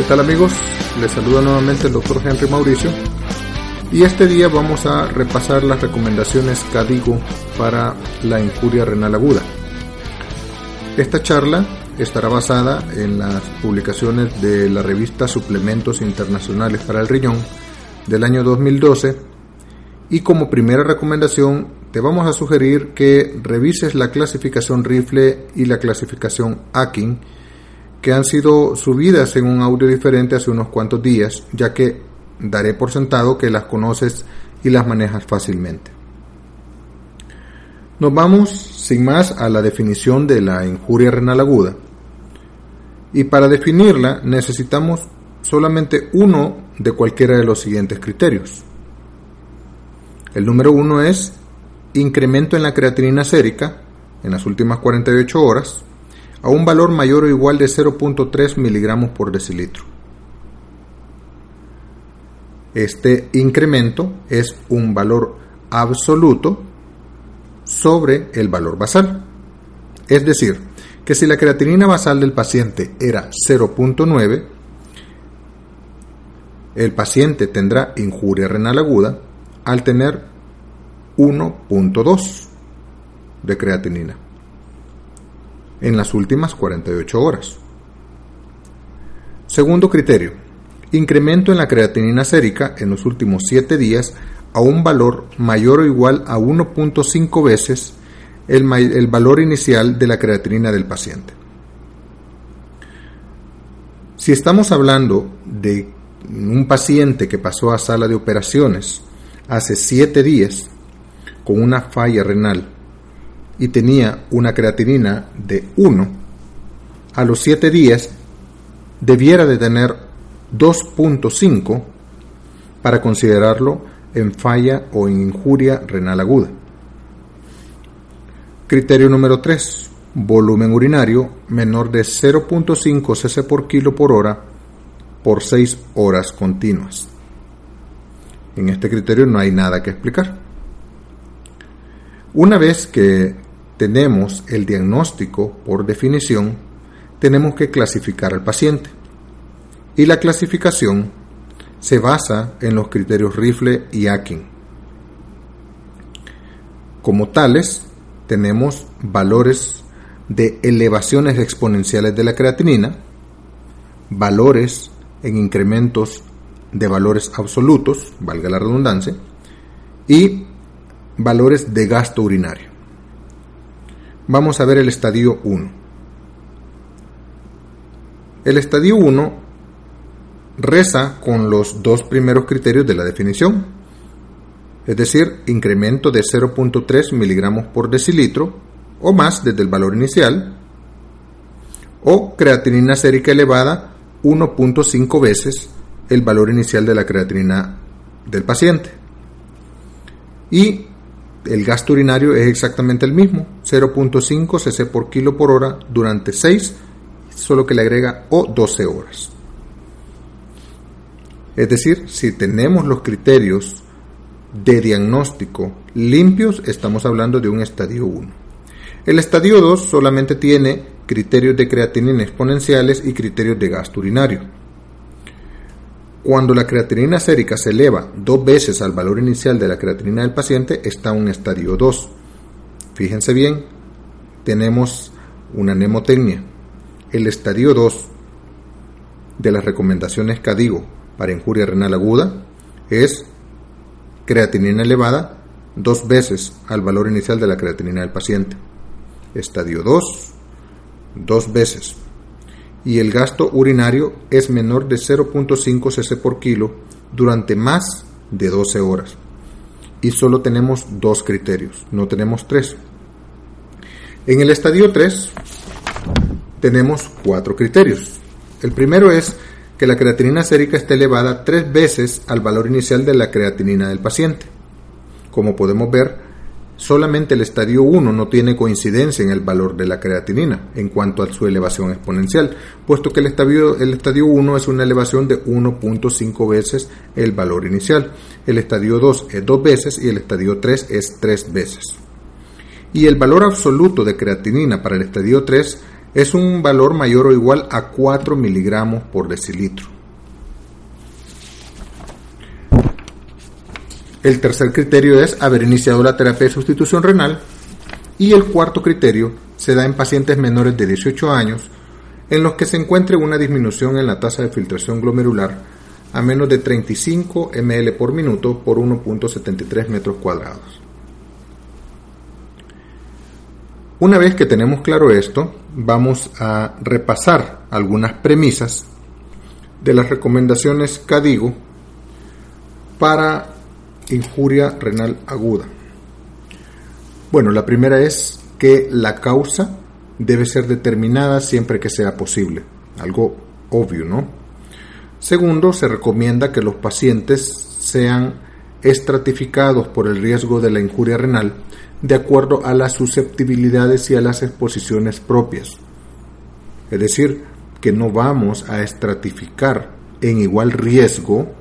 ¿Qué tal amigos? Les saluda nuevamente el doctor Henry Mauricio y este día vamos a repasar las recomendaciones CADIGO para la injuria renal aguda. Esta charla estará basada en las publicaciones de la revista Suplementos Internacionales para el Riñón del año 2012 y como primera recomendación te vamos a sugerir que revises la clasificación rifle y la clasificación Akin que han sido subidas en un audio diferente hace unos cuantos días, ya que daré por sentado que las conoces y las manejas fácilmente. Nos vamos sin más a la definición de la injuria renal aguda. Y para definirla necesitamos solamente uno de cualquiera de los siguientes criterios. El número uno es incremento en la creatinina sérica en las últimas 48 horas a un valor mayor o igual de 0.3 miligramos por decilitro. Este incremento es un valor absoluto sobre el valor basal. Es decir, que si la creatinina basal del paciente era 0.9, el paciente tendrá injuria renal aguda al tener 1.2 de creatinina en las últimas 48 horas. Segundo criterio, incremento en la creatinina sérica en los últimos 7 días a un valor mayor o igual a 1.5 veces el, el, valor inicial de la creatinina del paciente. Si estamos hablando de un paciente que pasó a sala de operaciones hace 7 días con una falla renal y tenía una creatinina de 1, a los 7 días debiera de tener 2.5 para considerarlo en falla o en injuria renal aguda. Criterio número 3. Volumen urinario menor de 0.5 cc por kilo por hora por 6 horas continuas. En este criterio no hay nada que explicar. Una vez que tenemos el diagnóstico por definición, tenemos que clasificar al paciente. Y la clasificación se basa en los criterios Rifle y Akin. Como tales, tenemos valores de elevaciones exponenciales de la creatinina, valores en incrementos de valores absolutos, valga la redundancia, y valores de gasto urinario. Vamos a ver el estadio 1. El estadio 1 reza con los dos primeros criterios de la definición, es decir, incremento de 0.3 miligramos por decilitro o más desde el valor inicial, o creatinina sérica elevada 1.5 veces el valor inicial de la creatinina del paciente. Y el gasto urinario es exactamente el mismo, 0.5 cc por kilo por hora durante 6, solo que le agrega o 12 horas. Es decir, si tenemos los criterios de diagnóstico limpios, estamos hablando de un estadio 1. El estadio 2 solamente tiene criterios de creatinina exponenciales y criterios de gasto urinario. Cuando la creatinina sérica se eleva dos veces al valor inicial de la creatinina del paciente, está en un estadio 2. Fíjense bien, tenemos una nemotecnia. El estadio 2 de las recomendaciones CADIGO para injuria renal aguda es creatinina elevada dos veces al valor inicial de la creatinina del paciente. Estadio 2, dos veces y el gasto urinario es menor de 0.5 cc por kilo durante más de 12 horas. Y solo tenemos dos criterios, no tenemos tres. En el estadio 3 tenemos cuatro criterios. El primero es que la creatinina sérica esté elevada tres veces al valor inicial de la creatinina del paciente. Como podemos ver, solamente el estadio 1 no tiene coincidencia en el valor de la creatinina en cuanto a su elevación exponencial, puesto que el estadio, el estadio 1 es una elevación de 1.5 veces el valor inicial, el estadio 2 es dos veces y el estadio 3 es tres veces. Y el valor absoluto de creatinina para el estadio 3 es un valor mayor o igual a 4 miligramos por decilitro. El tercer criterio es haber iniciado la terapia de sustitución renal y el cuarto criterio se da en pacientes menores de 18 años en los que se encuentre una disminución en la tasa de filtración glomerular a menos de 35 ml por minuto por 1.73 metros cuadrados. Una vez que tenemos claro esto, vamos a repasar algunas premisas de las recomendaciones CADIGO para injuria renal aguda. Bueno, la primera es que la causa debe ser determinada siempre que sea posible, algo obvio, ¿no? Segundo, se recomienda que los pacientes sean estratificados por el riesgo de la injuria renal de acuerdo a las susceptibilidades y a las exposiciones propias. Es decir, que no vamos a estratificar en igual riesgo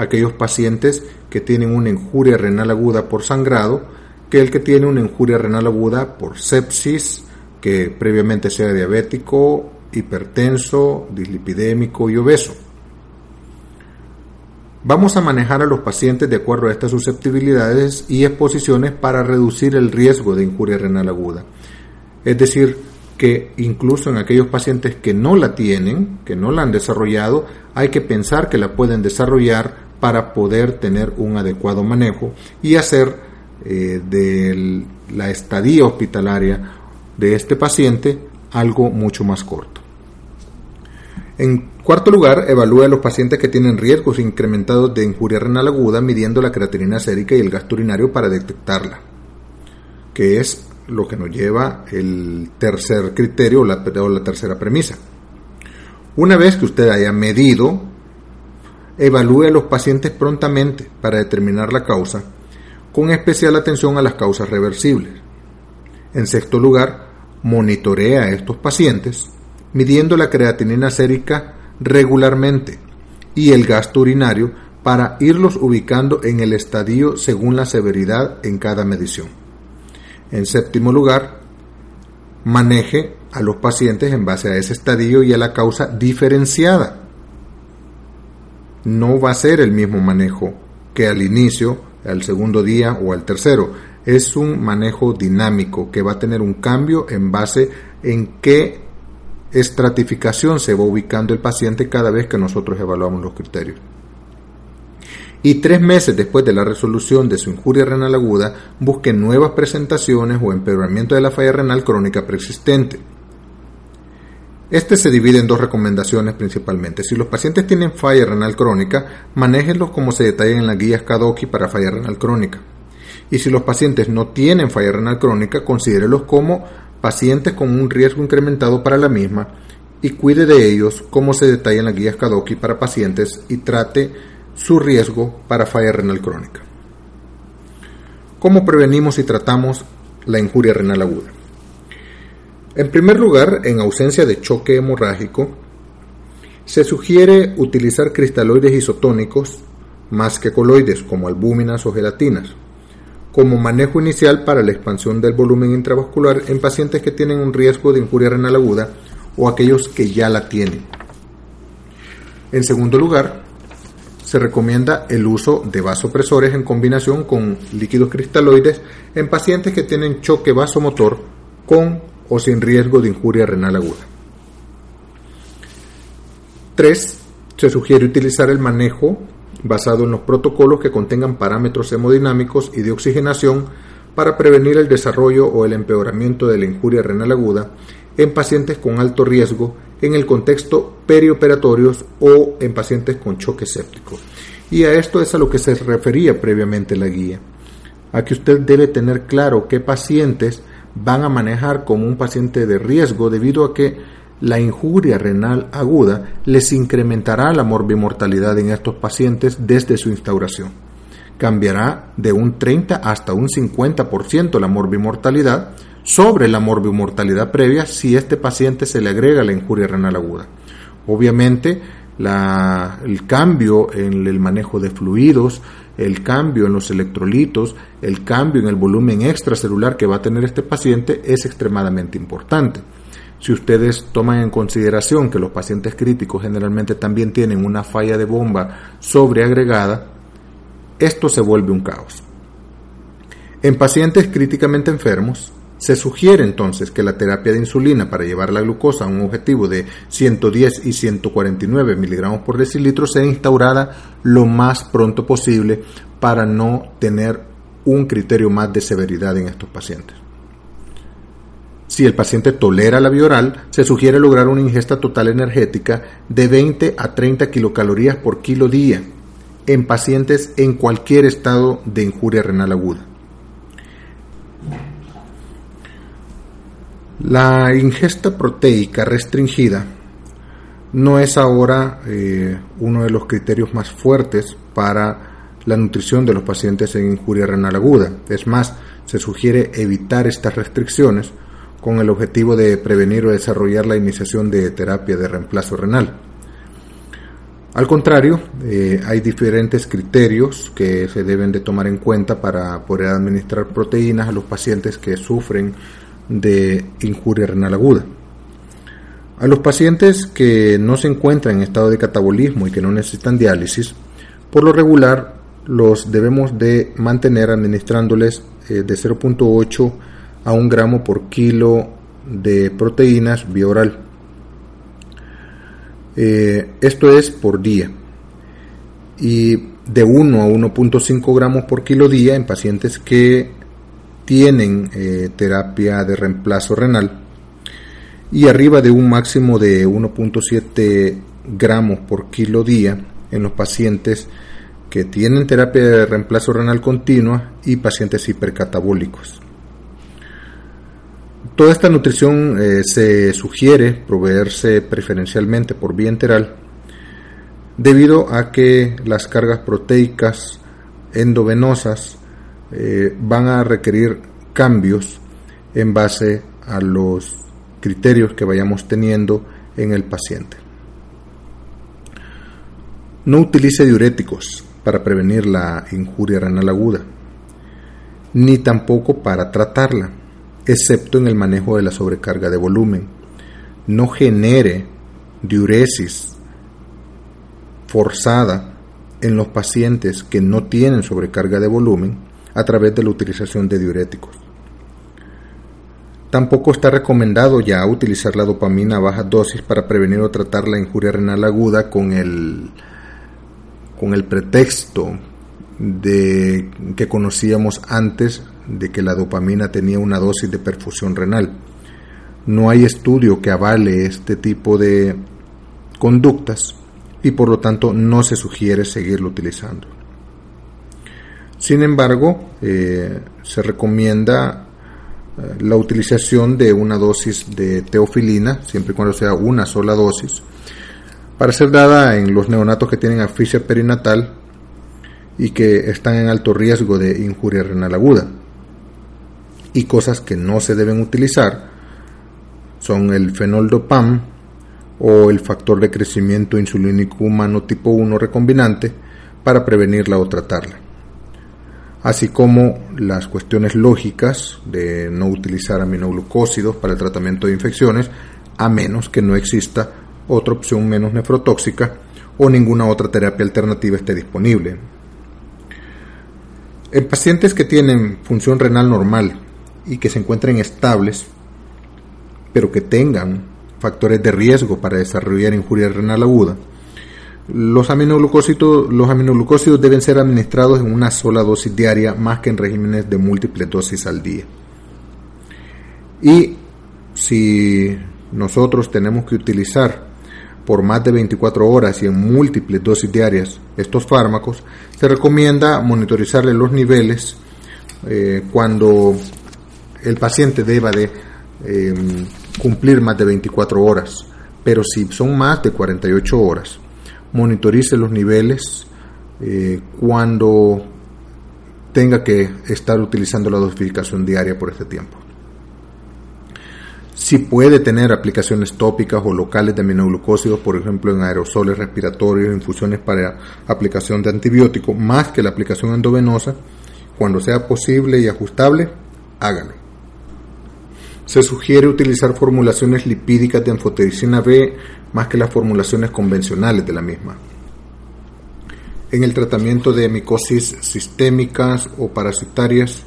aquellos pacientes que tienen una injuria renal aguda por sangrado que el que tiene una injuria renal aguda por sepsis, que previamente sea diabético, hipertenso, dislipidémico y obeso. Vamos a manejar a los pacientes de acuerdo a estas susceptibilidades y exposiciones para reducir el riesgo de injuria renal aguda. Es decir, que incluso en aquellos pacientes que no la tienen, que no la han desarrollado, hay que pensar que la pueden desarrollar para poder tener un adecuado manejo y hacer eh, de la estadía hospitalaria de este paciente algo mucho más corto. En cuarto lugar, evalúa a los pacientes que tienen riesgos incrementados de injuria renal aguda midiendo la creatinina sérica y el gasto urinario para detectarla, que es lo que nos lleva el tercer criterio o la, o la tercera premisa. Una vez que usted haya medido, evalúe a los pacientes prontamente para determinar la causa, con especial atención a las causas reversibles. En sexto lugar, monitorea a estos pacientes midiendo la creatinina sérica regularmente y el gasto urinario para irlos ubicando en el estadio según la severidad en cada medición. En séptimo lugar, maneje a los pacientes en base a ese estadio y a la causa diferenciada. No va a ser el mismo manejo que al inicio, al segundo día o al tercero. Es un manejo dinámico que va a tener un cambio en base en qué estratificación se va ubicando el paciente cada vez que nosotros evaluamos los criterios. Y tres meses después de la resolución de su injuria renal aguda, busque nuevas presentaciones o empeoramiento de la falla renal crónica preexistente. Este se divide en dos recomendaciones principalmente. Si los pacientes tienen falla renal crónica, manéjenlos como se detalla en las guías Kadoki para falla renal crónica. Y si los pacientes no tienen falla renal crónica, considérelos como pacientes con un riesgo incrementado para la misma y cuide de ellos como se detalla en las guías Kadoki para pacientes y trate su riesgo para falla renal crónica. ¿Cómo prevenimos y tratamos la injuria renal aguda? En primer lugar, en ausencia de choque hemorrágico, se sugiere utilizar cristaloides isotónicos más que coloides como albúminas o gelatinas como manejo inicial para la expansión del volumen intravascular en pacientes que tienen un riesgo de injuria renal aguda o aquellos que ya la tienen. En segundo lugar, se recomienda el uso de vasopresores en combinación con líquidos cristaloides en pacientes que tienen choque vasomotor con o sin riesgo de injuria renal aguda. 3. Se sugiere utilizar el manejo basado en los protocolos que contengan parámetros hemodinámicos y de oxigenación para prevenir el desarrollo o el empeoramiento de la injuria renal aguda en pacientes con alto riesgo en el contexto perioperatorios o en pacientes con choque séptico. Y a esto es a lo que se refería previamente la guía. A que usted debe tener claro qué pacientes van a manejar como un paciente de riesgo debido a que la injuria renal aguda les incrementará la morbimortalidad en estos pacientes desde su instauración. Cambiará de un 30 hasta un 50% la morbimortalidad sobre la morbimortalidad previa si este paciente se le agrega la injuria renal aguda. Obviamente, el cambio en el manejo de fluidos, el cambio en los electrolitos, el cambio en el volumen extracelular que va a tener este paciente es extremadamente importante. Si ustedes toman en consideración que los pacientes críticos generalmente también tienen una falla de bomba sobreagregada, esto se vuelve un caos. En pacientes críticamente enfermos, se sugiere entonces que la terapia de insulina para llevar la glucosa a un objetivo de 110 y 149 miligramos por decilitro sea instaurada lo más pronto posible para no tener un criterio más de severidad en estos pacientes. Si el paciente tolera la vía oral, se sugiere lograr una ingesta total energética de 20 a 30 kilocalorías por kilo día en pacientes en cualquier estado de injuria renal aguda. La ingesta proteica restringida no es ahora eh, uno de los criterios más fuertes para la nutrición de los pacientes en injuria renal aguda. Es más, se sugiere evitar estas restricciones con el objetivo de prevenir o desarrollar la iniciación de terapia de reemplazo renal. Al contrario, eh, hay diferentes criterios que se deben de tomar en cuenta para poder administrar proteínas a los pacientes que sufren de injuria renal aguda. A los pacientes que no se encuentran en estado de catabolismo y que no necesitan diálisis, por lo regular los debemos de mantener administrándoles eh, de 0.8 a 1 gramo por kilo de proteínas vía oral. Eh, esto es por día. Y de 1 a 1.5 gramos por kilo día en pacientes que tienen eh, terapia de reemplazo renal y arriba de un máximo de 1.7 gramos por kilo día en los pacientes que tienen terapia de reemplazo renal continua y pacientes hipercatabólicos. Toda esta nutrición eh, se sugiere proveerse preferencialmente por vía enteral debido a que las cargas proteicas endovenosas eh, van a requerir cambios en base a los criterios que vayamos teniendo en el paciente. No utilice diuréticos para prevenir la injuria renal aguda, ni tampoco para tratarla, excepto en el manejo de la sobrecarga de volumen. No genere diuresis forzada en los pacientes que no tienen sobrecarga de volumen a través de la utilización de diuréticos. Tampoco está recomendado ya utilizar la dopamina a baja dosis para prevenir o tratar la injuria renal aguda con el, con el pretexto de que conocíamos antes de que la dopamina tenía una dosis de perfusión renal. No hay estudio que avale este tipo de conductas y por lo tanto no se sugiere seguirlo utilizando. Sin embargo, eh, se recomienda eh, la utilización de una dosis de teofilina, siempre y cuando sea una sola dosis, para ser dada en los neonatos que tienen asfixia perinatal y que están en alto riesgo de injuria renal aguda. Y cosas que no se deben utilizar son el fenoldopam o el factor de crecimiento insulínico humano tipo 1 recombinante para prevenirla o tratarla así como las cuestiones lógicas de no utilizar aminoglucósidos para el tratamiento de infecciones, a menos que no exista otra opción menos nefrotóxica o ninguna otra terapia alternativa esté disponible. En pacientes que tienen función renal normal y que se encuentren estables, pero que tengan factores de riesgo para desarrollar injuria renal aguda, los aminoglucósidos, los deben ser administrados en una sola dosis diaria más que en regímenes de múltiples dosis al día. Y si nosotros tenemos que utilizar por más de 24 horas y en múltiples dosis diarias estos fármacos, se recomienda monitorizarle los niveles eh, cuando el paciente deba de em, cumplir más de 24 horas. Pero si son más de 48 horas, monitorice los niveles eh, cuando tenga que estar utilizando la dosificación diaria por este tiempo. Si puede tener aplicaciones tópicas o locales de aminoglucósidos, por ejemplo en aerosoles respiratorios, infusiones para aplicación de antibiótico, más que la aplicación endovenosa, cuando sea posible y ajustable, hágalo. Se sugiere utilizar formulaciones lipídicas de anfotericina B más que las formulaciones convencionales de la misma. En el tratamiento de micosis sistémicas o parasitarias,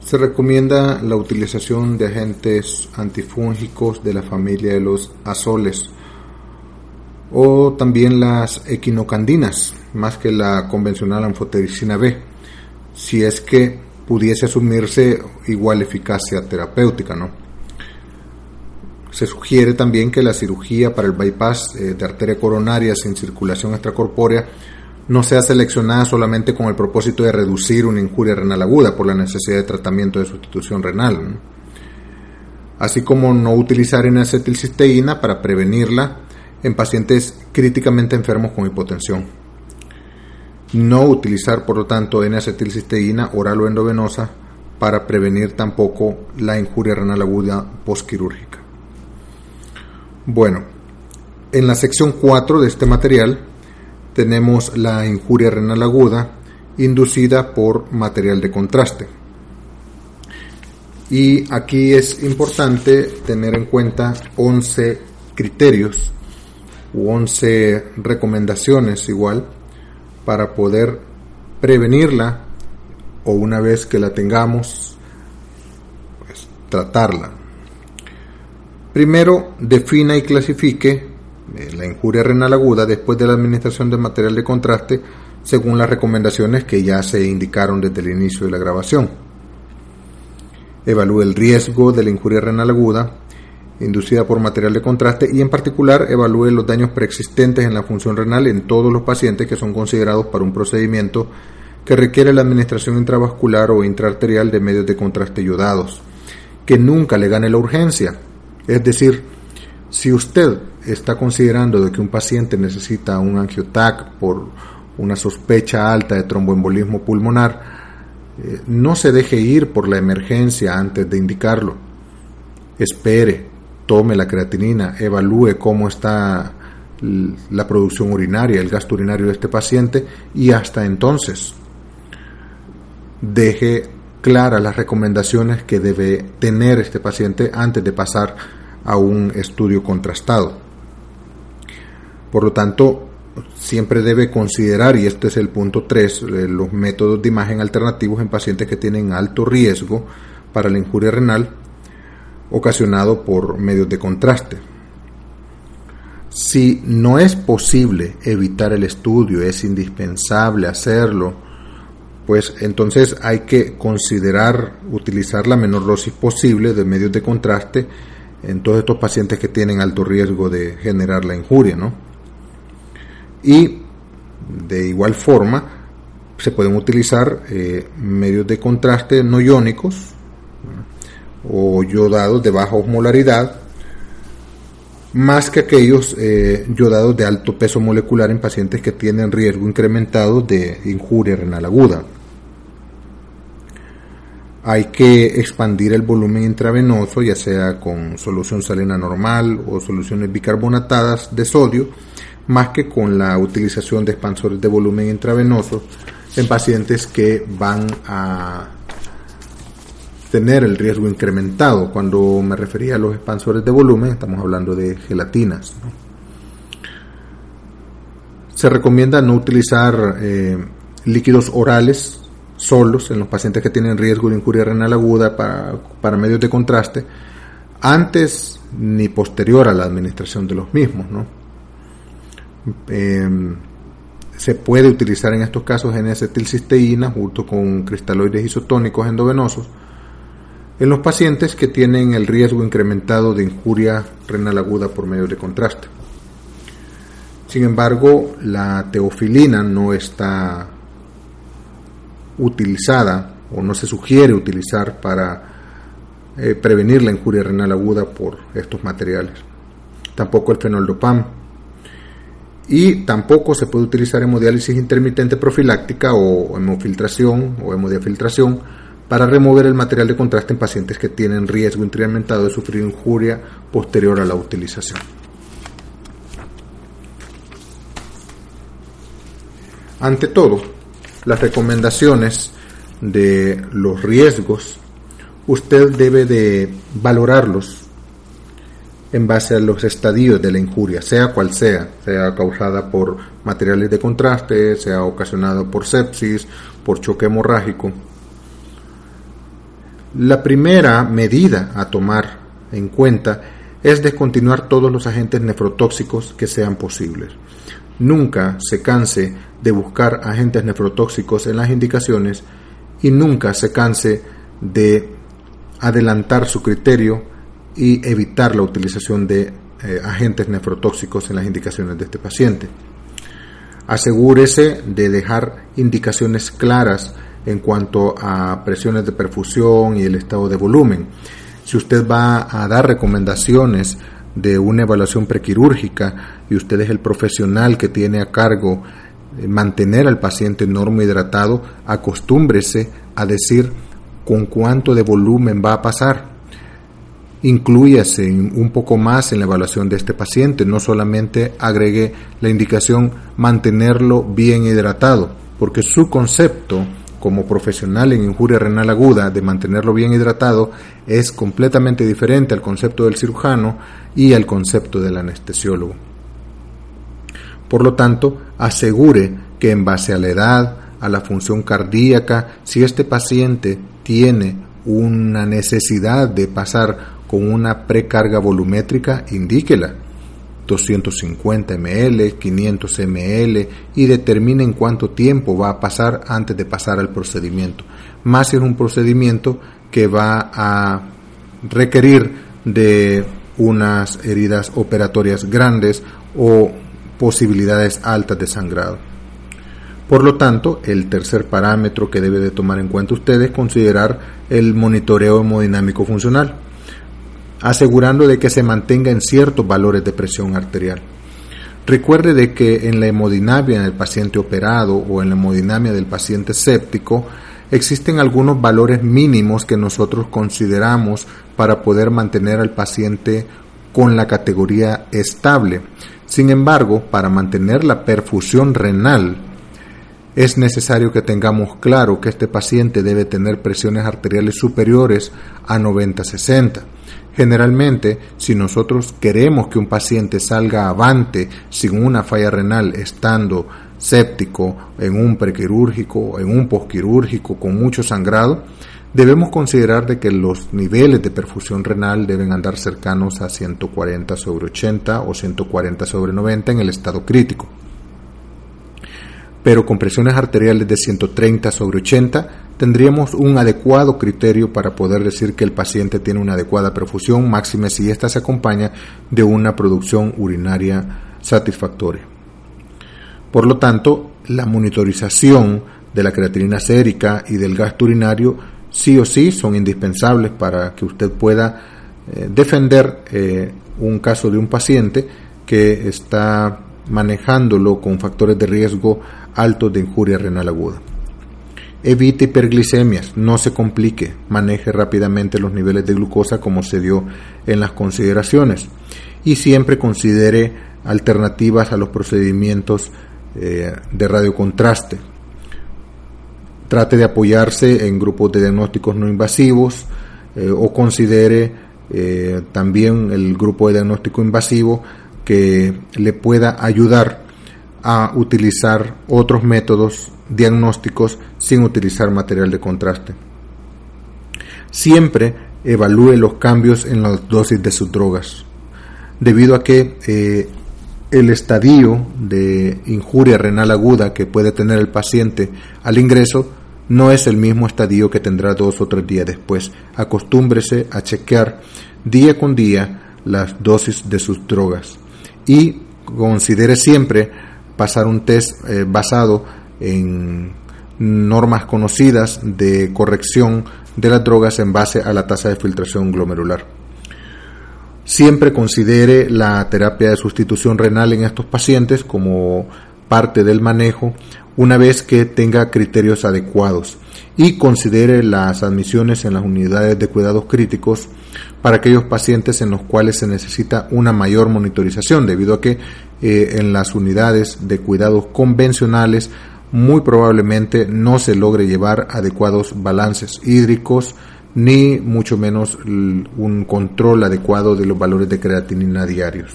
se recomienda la utilización de agentes antifúngicos de la familia de los azoles o también las equinocandinas, más que la convencional anfotericina B, si es que pudiese asumirse igual eficacia terapéutica, ¿no? Se sugiere también que la cirugía para el bypass eh, de arteria coronaria sin circulación extracorpórea no sea seleccionada solamente con el propósito de reducir una injuria renal aguda por la necesidad de tratamiento de sustitución renal, así como no utilizar N-acetilcisteína para prevenirla en pacientes críticamente enfermos con hipotensión. No utilizar, por lo tanto, N-acetilcisteína oral o endovenosa para prevenir tampoco la injuria renal aguda postquirúrgica. Bueno, en la sección 4 de este material tenemos la injuria renal aguda inducida por material de contraste. Y aquí es importante tener en cuenta 11 criterios u 11 recomendaciones igual para poder prevenirla o una vez que la tengamos, pues, tratarla. Primero, defina y clasifique eh, la injuria renal aguda después de la administración de material de contraste según las recomendaciones que ya se indicaron desde el inicio de la grabación. Evalúe el riesgo de la injuria renal aguda inducida por material de contraste y en particular evalúe los daños preexistentes en la función renal en todos los pacientes que son considerados para un procedimiento que requiere la administración intravascular o intraarterial de medios de contraste yodados, que nunca le gane la urgencia, es decir, si usted está considerando de que un paciente necesita un angiotac por una sospecha alta de tromboembolismo pulmonar, eh, no se deje ir por la emergencia antes de indicarlo. Espere, tome la creatinina, evalúe cómo está la producción urinaria, el gasto urinario de este paciente y hasta entonces deje claras las recomendaciones que debe tener este paciente antes de pasar a un estudio contrastado. Por lo tanto, siempre debe considerar, y este es el punto 3, eh, los métodos de imagen alternativos en pacientes que tienen alto riesgo para la injuria renal ocasionado por medios de contraste. Si no es posible evitar el estudio, es indispensable hacerlo, pues entonces hay que considerar utilizar la menor dosis posible de medios de contraste en todos estos pacientes que tienen alto riesgo de generar la injuria, ¿no? Y de igual forma se pueden utilizar eh, medios de contraste no iónicos o yodados de baja osmolaridad más que aquellos eh, yodados de alto peso molecular en pacientes que tienen riesgo incrementado de injuria renal aguda. Hay que expandir el volumen intravenoso, ya sea con solución salina normal o soluciones bicarbonatadas de sodio, más que con la utilización de expansores de volumen intravenoso en pacientes que van a tener el riesgo incrementado. Cuando me refería a los expansores de volumen, estamos hablando de gelatinas. Se recomienda no utilizar eh, líquidos orales solos en los pacientes que tienen riesgo de injuria renal aguda para, medios de contraste antes ni posterior a la administración de los mismos. Em, se puede utilizar en estos casos N-acetilcisteína junto con cristaloides isotónicos endovenosos en los pacientes que tienen el riesgo incrementado de injuria renal aguda por medio de contraste. Sin embargo, la teofilina no está utilizada o no se sugiere utilizar para eh, prevenir la injuria renal aguda por estos materiales. Tampoco el fenoldopam. Y tampoco se puede utilizar hemodiálisis intermitente profiláctica o hemofiltración o hemodiafiltración para remover el material de contraste en pacientes que tienen riesgo incrementado de sufrir injuria posterior a la utilización. Ante todo, las recomendaciones de los riesgos, usted debe de valorarlos en base a los estadios de la injuria, sea cual sea, sea causada por materiales de contraste, sea ocasionado por sepsis, por choque hemorrágico. La primera medida a tomar en cuenta es descontinuar todos los agentes nefrotóxicos que sean posibles. Nunca se canse de buscar agentes nefrotóxicos en las indicaciones y nunca se canse de adelantar su criterio y evitar la utilización de eh, agentes nefrotóxicos en las indicaciones de este paciente. Asegúrese de dejar indicaciones claras en cuanto a presiones de perfusión y el estado de volumen. Si usted va a dar recomendaciones de una evaluación prequirúrgica y usted es el profesional que tiene a cargo eh, mantener al paciente normo hidratado, acostúmbrese a decir con cuánto de volumen va a pasar incluyase un poco más en la evaluación de este paciente, no solamente agregue la indicación mantenerlo bien hidratado, porque su concepto como profesional en injuria renal aguda de mantenerlo bien hidratado es completamente diferente al concepto del cirujano y al concepto del anestesiólogo. Por lo tanto, asegure que en base a la edad, a la función cardíaca, si este paciente tiene una necesidad de pasar con una precarga volumétrica, indíquela. 250 ml, 500 ml y determine en cuánto tiempo va a pasar antes de pasar al procedimiento. Más si es un procedimiento que va a requerir de unas heridas operatorias grandes o posibilidades altas de sangrado. Por lo tanto, el tercer parámetro que debe de tomar en cuenta usted es considerar el monitoreo hemodinámico funcional asegurando de que se mantenga en ciertos valores de presión arterial. Recuerde de que en la hemodinamia del paciente operado o en la hemodinamia del paciente séptico existen algunos valores mínimos que nosotros consideramos para poder mantener al paciente con la categoría estable. Sin embargo, para mantener la perfusión renal, es necesario que tengamos claro que este paciente debe tener presiones arteriales superiores a 90-60 Generalmente, si nosotros queremos que un paciente salga avante sin una falla renal estando séptico en un prequirúrgico, en un posquirúrgico con mucho sangrado, debemos considerar de que los niveles de perfusión renal deben andar cercanos a 140 sobre 80 o 140 sobre 90 en el estado crítico. Pero con presiones arteriales de 130 sobre 80 tendríamos un adecuado criterio para poder decir que el paciente tiene una adecuada perfusión, máxime si ésta se acompaña de una producción urinaria satisfactoria. Por lo tanto, la monitorización de la creatinina sérica y del gasto urinario sí o sí son indispensables para que usted pueda eh, defender eh, un caso de un paciente que está manejándolo con factores de riesgo altos de injuria renal aguda. Evite hiperglicemias, no se complique, maneje rápidamente los niveles de glucosa como se dio en las consideraciones y siempre considere alternativas a los procedimientos eh, de radiocontraste. Trate de apoyarse en grupos de diagnósticos no invasivos eh, o considere eh, también el grupo de diagnóstico invasivo que le pueda ayudar a utilizar otros métodos diagnósticos sin utilizar material de contraste. Siempre evalúe los cambios en las dosis de sus drogas, debido a que eh, el estadio de injuria renal aguda que puede tener el paciente al ingreso no es el mismo estadio que tendrá dos o tres días después. Acostúmbrese a chequear día con día las dosis de sus drogas y considere siempre pasar un test eh, basado en normas conocidas de corrección de las drogas en base a la tasa de filtración glomerular. Siempre considere la terapia de sustitución renal en estos pacientes como parte del manejo una vez que tenga criterios adecuados y considere las admisiones en las unidades de cuidados críticos para aquellos pacientes en los cuales se necesita una mayor monitorización debido a que eh, en las unidades de cuidados convencionales muy probablemente no se logre llevar adecuados balances hídricos ni mucho menos un control adecuado de los valores de creatinina diarios.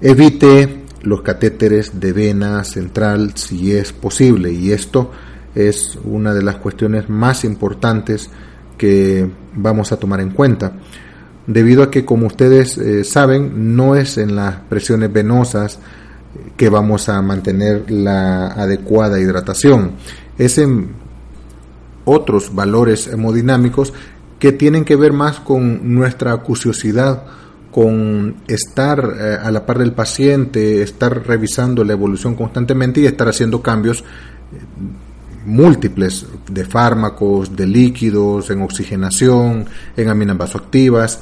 Evite los catéteres de vena central si es posible y esto es una de las cuestiones más importantes que vamos a tomar en cuenta debido a que como ustedes eh, saben no es en las presiones venosas que vamos a mantener la adecuada hidratación. Es en otros valores hemodinámicos que tienen que ver más con nuestra acuciosidad con estar eh, a la par del paciente, estar revisando la evolución constantemente y estar haciendo cambios eh, múltiples de fármacos, de líquidos, en oxigenación, en aminas vasoactivas,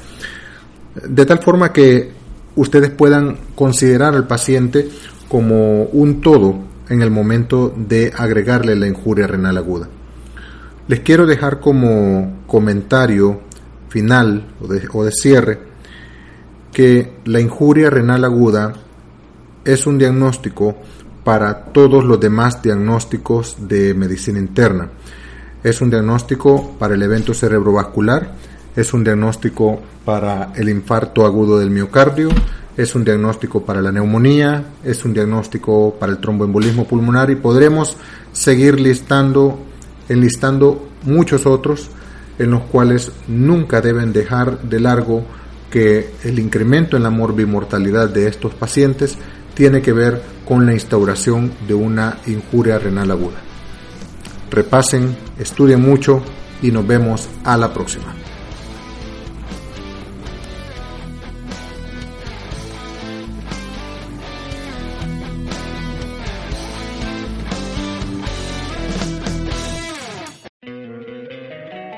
de tal forma que ustedes puedan considerar al paciente como un todo en el momento de agregarle la injuria renal aguda. Les quiero dejar como comentario final o de, o de cierre que la injuria renal aguda es un diagnóstico para todos los demás diagnósticos de medicina interna. Es un diagnóstico para el evento cerebrovascular, es un diagnóstico para el infarto agudo del miocardio, es un diagnóstico para la neumonía, es un diagnóstico para el tromboembolismo pulmonar y podremos seguir listando, enlistando muchos otros en los cuales nunca deben dejar de largo que el incremento en la morbimortalidad de estos pacientes tiene que ver con la instauración de una injuria renal aguda. Repasen, estudien mucho y nos vemos a la próxima.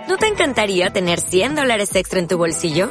¿No te encantaría tener 100 dólares extra en tu bolsillo?